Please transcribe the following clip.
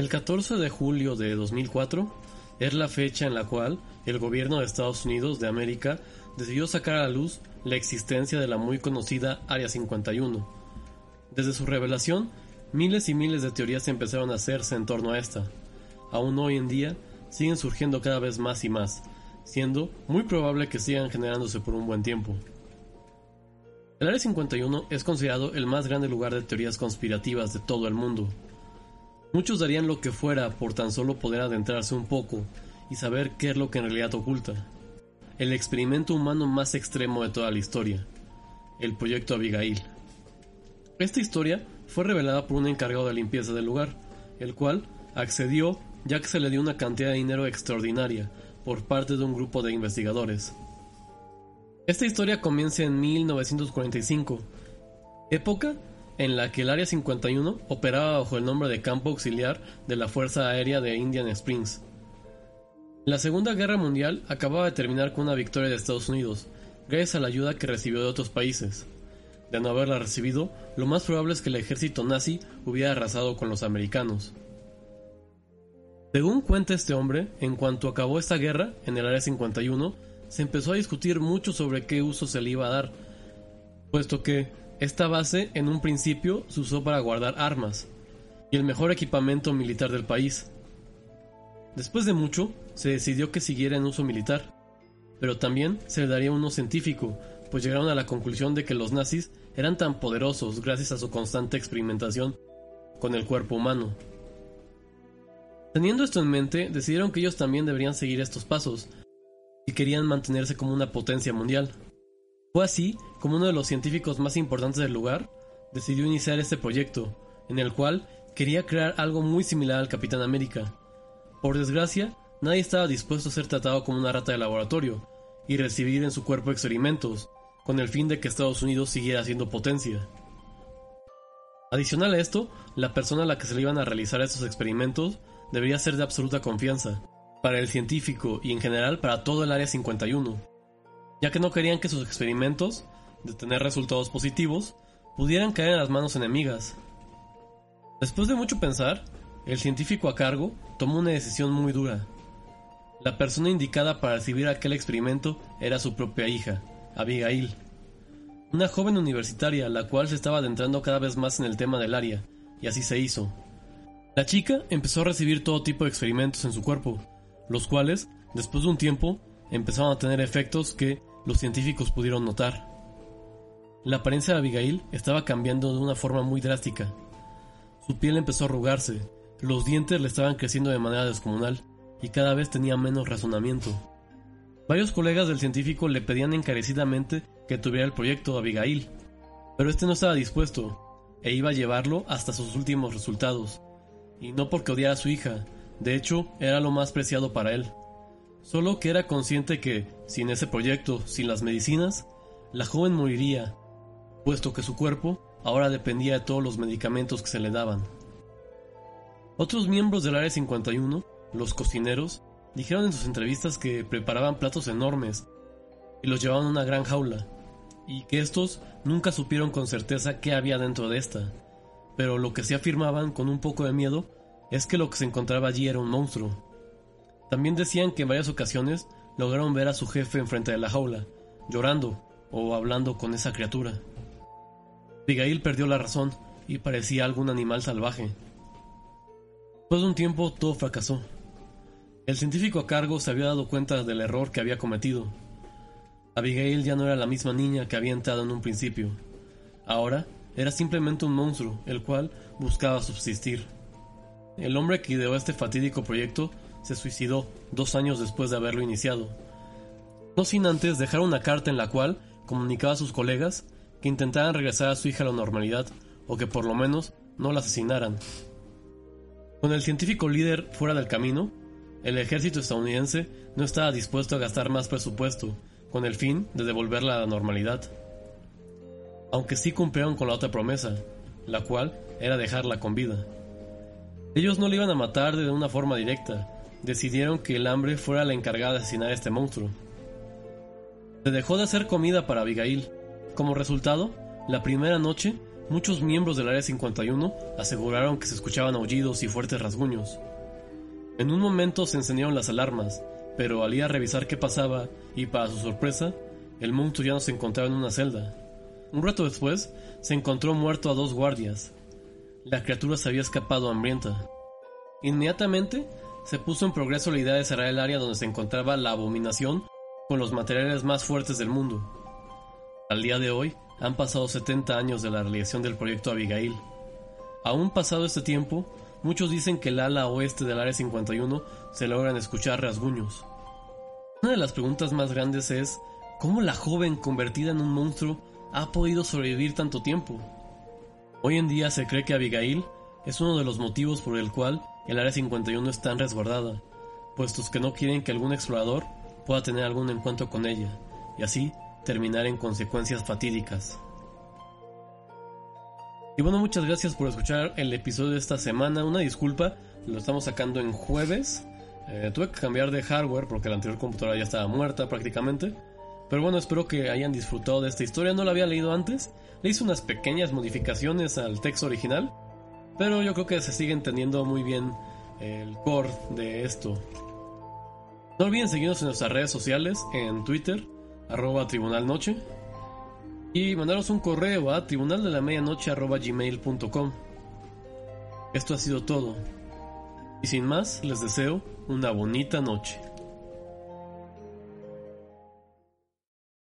El 14 de julio de 2004 es la fecha en la cual el gobierno de Estados Unidos de América decidió sacar a la luz la existencia de la muy conocida Área 51. Desde su revelación, miles y miles de teorías empezaron a hacerse en torno a esta. Aún hoy en día siguen surgiendo cada vez más y más, siendo muy probable que sigan generándose por un buen tiempo. El Área 51 es considerado el más grande lugar de teorías conspirativas de todo el mundo. Muchos darían lo que fuera por tan solo poder adentrarse un poco y saber qué es lo que en realidad oculta. El experimento humano más extremo de toda la historia, el proyecto Abigail. Esta historia fue revelada por un encargado de limpieza del lugar, el cual accedió ya que se le dio una cantidad de dinero extraordinaria por parte de un grupo de investigadores. Esta historia comienza en 1945, época en la que el Área 51 operaba bajo el nombre de Campo Auxiliar de la Fuerza Aérea de Indian Springs. La Segunda Guerra Mundial acababa de terminar con una victoria de Estados Unidos, gracias a la ayuda que recibió de otros países. De no haberla recibido, lo más probable es que el ejército nazi hubiera arrasado con los americanos. Según cuenta este hombre, en cuanto acabó esta guerra, en el Área 51, se empezó a discutir mucho sobre qué uso se le iba a dar, puesto que esta base en un principio se usó para guardar armas y el mejor equipamiento militar del país. Después de mucho, se decidió que siguiera en uso militar, pero también se le daría uno científico, pues llegaron a la conclusión de que los nazis eran tan poderosos gracias a su constante experimentación con el cuerpo humano. Teniendo esto en mente, decidieron que ellos también deberían seguir estos pasos, y querían mantenerse como una potencia mundial. Fue así como uno de los científicos más importantes del lugar decidió iniciar este proyecto, en el cual quería crear algo muy similar al Capitán América. Por desgracia, nadie estaba dispuesto a ser tratado como una rata de laboratorio y recibir en su cuerpo experimentos, con el fin de que Estados Unidos siguiera siendo potencia. Adicional a esto, la persona a la que se le iban a realizar estos experimentos debería ser de absoluta confianza, para el científico y en general para todo el Área 51, ya que no querían que sus experimentos, de tener resultados positivos, pudieran caer en las manos enemigas. Después de mucho pensar, el científico a cargo tomó una decisión muy dura. La persona indicada para recibir aquel experimento era su propia hija, Abigail, una joven universitaria la cual se estaba adentrando cada vez más en el tema del área, y así se hizo. La chica empezó a recibir todo tipo de experimentos en su cuerpo, los cuales, después de un tiempo, empezaron a tener efectos que los científicos pudieron notar. La apariencia de Abigail estaba cambiando de una forma muy drástica. Su piel empezó a arrugarse, los dientes le estaban creciendo de manera descomunal y cada vez tenía menos razonamiento. Varios colegas del científico le pedían encarecidamente que tuviera el proyecto Abigail, pero este no estaba dispuesto e iba a llevarlo hasta sus últimos resultados y no porque odiara a su hija, de hecho era lo más preciado para él. Solo que era consciente que, sin ese proyecto, sin las medicinas, la joven moriría, puesto que su cuerpo ahora dependía de todos los medicamentos que se le daban. Otros miembros del Área 51, los cocineros, dijeron en sus entrevistas que preparaban platos enormes y los llevaban a una gran jaula, y que estos nunca supieron con certeza qué había dentro de esta, pero lo que sí afirmaban con un poco de miedo es que lo que se encontraba allí era un monstruo. También decían que en varias ocasiones lograron ver a su jefe enfrente de la jaula, llorando o hablando con esa criatura. Abigail perdió la razón y parecía algún animal salvaje. Después de un tiempo todo fracasó. El científico a cargo se había dado cuenta del error que había cometido. Abigail ya no era la misma niña que había entrado en un principio. Ahora era simplemente un monstruo, el cual buscaba subsistir. El hombre que ideó este fatídico proyecto se suicidó dos años después de haberlo iniciado, no sin antes dejar una carta en la cual comunicaba a sus colegas que intentaran regresar a su hija a la normalidad o que por lo menos no la asesinaran. Con el científico líder fuera del camino, el ejército estadounidense no estaba dispuesto a gastar más presupuesto con el fin de devolverla a la normalidad aunque sí cumplieron con la otra promesa, la cual era dejarla con vida. Ellos no le iban a matar de una forma directa, decidieron que el hambre fuera la encargada de asesinar a este monstruo. Se dejó de hacer comida para Abigail. Como resultado, la primera noche muchos miembros del Área 51 aseguraron que se escuchaban aullidos y fuertes rasguños. En un momento se encendieron las alarmas, pero al ir a revisar qué pasaba, y para su sorpresa, el monstruo ya no se encontraba en una celda. Un rato después, se encontró muerto a dos guardias. La criatura se había escapado hambrienta. Inmediatamente, se puso en progreso la idea de cerrar el área donde se encontraba la abominación con los materiales más fuertes del mundo. Al día de hoy, han pasado 70 años de la realización del proyecto Abigail. Aún pasado este tiempo, muchos dicen que el ala oeste del Área 51 se logran escuchar rasguños. Una de las preguntas más grandes es, ¿cómo la joven convertida en un monstruo ha podido sobrevivir tanto tiempo? Hoy en día se cree que Abigail es uno de los motivos por el cual el Área 51 es tan resguardada, puestos que no quieren que algún explorador pueda tener algún encuentro con ella, y así terminar en consecuencias fatídicas. Y bueno, muchas gracias por escuchar el episodio de esta semana. Una disculpa, lo estamos sacando en jueves. Eh, tuve que cambiar de hardware porque la anterior computadora ya estaba muerta prácticamente. Pero bueno, espero que hayan disfrutado de esta historia. No la había leído antes. Le hice unas pequeñas modificaciones al texto original. Pero yo creo que se sigue entendiendo muy bien el core de esto. No olviden seguirnos en nuestras redes sociales, en Twitter, arroba Tribunal Noche, y mandaros un correo a tribunal de la medianoche arroba gmail.com. Esto ha sido todo. Y sin más, les deseo una bonita noche.